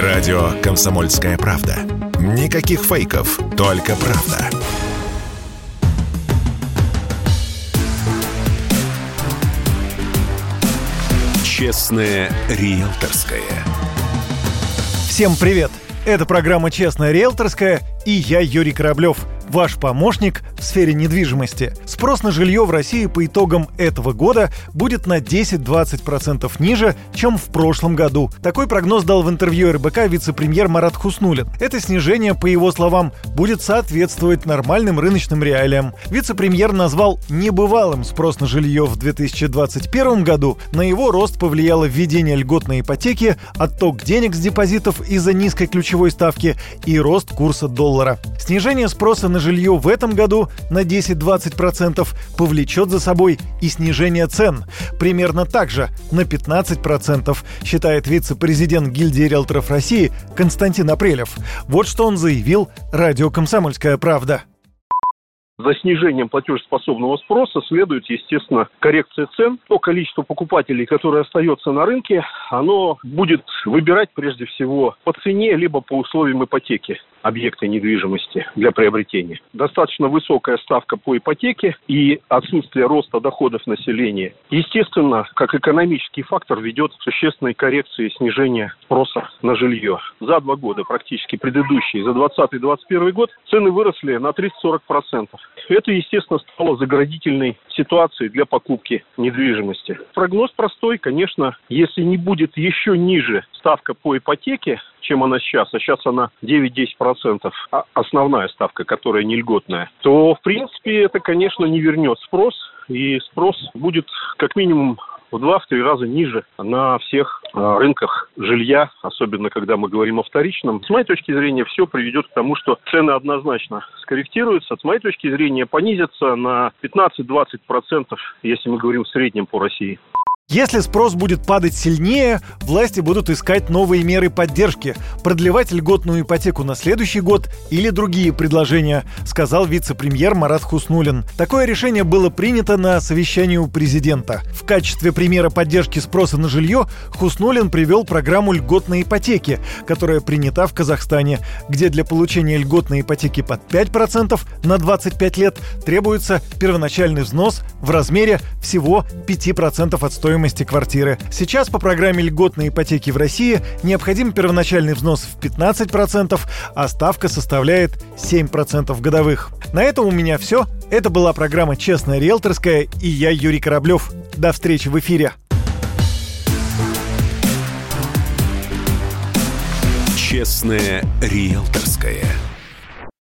Радио «Комсомольская правда». Никаких фейков, только правда. Честное риэлторское. Всем привет! Это программа «Честная риэлторская» и я Юрий Кораблев – ваш помощник в сфере недвижимости. Спрос на жилье в России по итогам этого года будет на 10-20% ниже, чем в прошлом году. Такой прогноз дал в интервью РБК вице-премьер Марат Хуснулин. Это снижение, по его словам, будет соответствовать нормальным рыночным реалиям. Вице-премьер назвал небывалым спрос на жилье в 2021 году. На его рост повлияло введение льготной ипотеки, отток денег с депозитов из-за низкой ключевой ставки и рост курса доллара. Снижение спроса на жилье в этом году на 10-20% повлечет за собой и снижение цен. Примерно так же, на 15%, считает вице-президент гильдии риэлторов России Константин Апрелев. Вот что он заявил радио «Комсомольская правда». За снижением платежеспособного спроса следует, естественно, коррекция цен. То количество покупателей, которое остается на рынке, оно будет выбирать прежде всего по цене либо по условиям ипотеки объекта недвижимости для приобретения. Достаточно высокая ставка по ипотеке и отсутствие роста доходов населения, естественно, как экономический фактор ведет к существенной коррекции снижения спроса на жилье. За два года практически предыдущие, за 2020-2021 год, цены выросли на 30-40%. Это, естественно, стало заградительной ситуацией для покупки недвижимости. Прогноз простой, конечно, если не будет еще ниже ставка по ипотеке, чем она сейчас, а сейчас она 9-10%, а основная ставка, которая не льготная, то, в принципе, это, конечно, не вернет спрос, и спрос будет как минимум в два-три раза ниже на всех а, рынках жилья, особенно когда мы говорим о вторичном. С моей точки зрения, все приведет к тому, что цены однозначно скорректируются. С моей точки зрения, понизятся на 15-20%, если мы говорим в среднем по России. Если спрос будет падать сильнее, власти будут искать новые меры поддержки, продлевать льготную ипотеку на следующий год или другие предложения, сказал вице-премьер Марат Хуснулин. Такое решение было принято на совещании у президента. В качестве примера поддержки спроса на жилье Хуснулин привел программу льготной ипотеки, которая принята в Казахстане, где для получения льготной ипотеки под 5% на 25 лет требуется первоначальный взнос в размере всего 5% от стоимости стоимости квартиры. Сейчас по программе льготной ипотеки в России необходим первоначальный взнос в 15%, а ставка составляет 7% годовых. На этом у меня все. Это была программа «Честная риэлторская» и я, Юрий Кораблев. До встречи в эфире. «Честная риэлторская».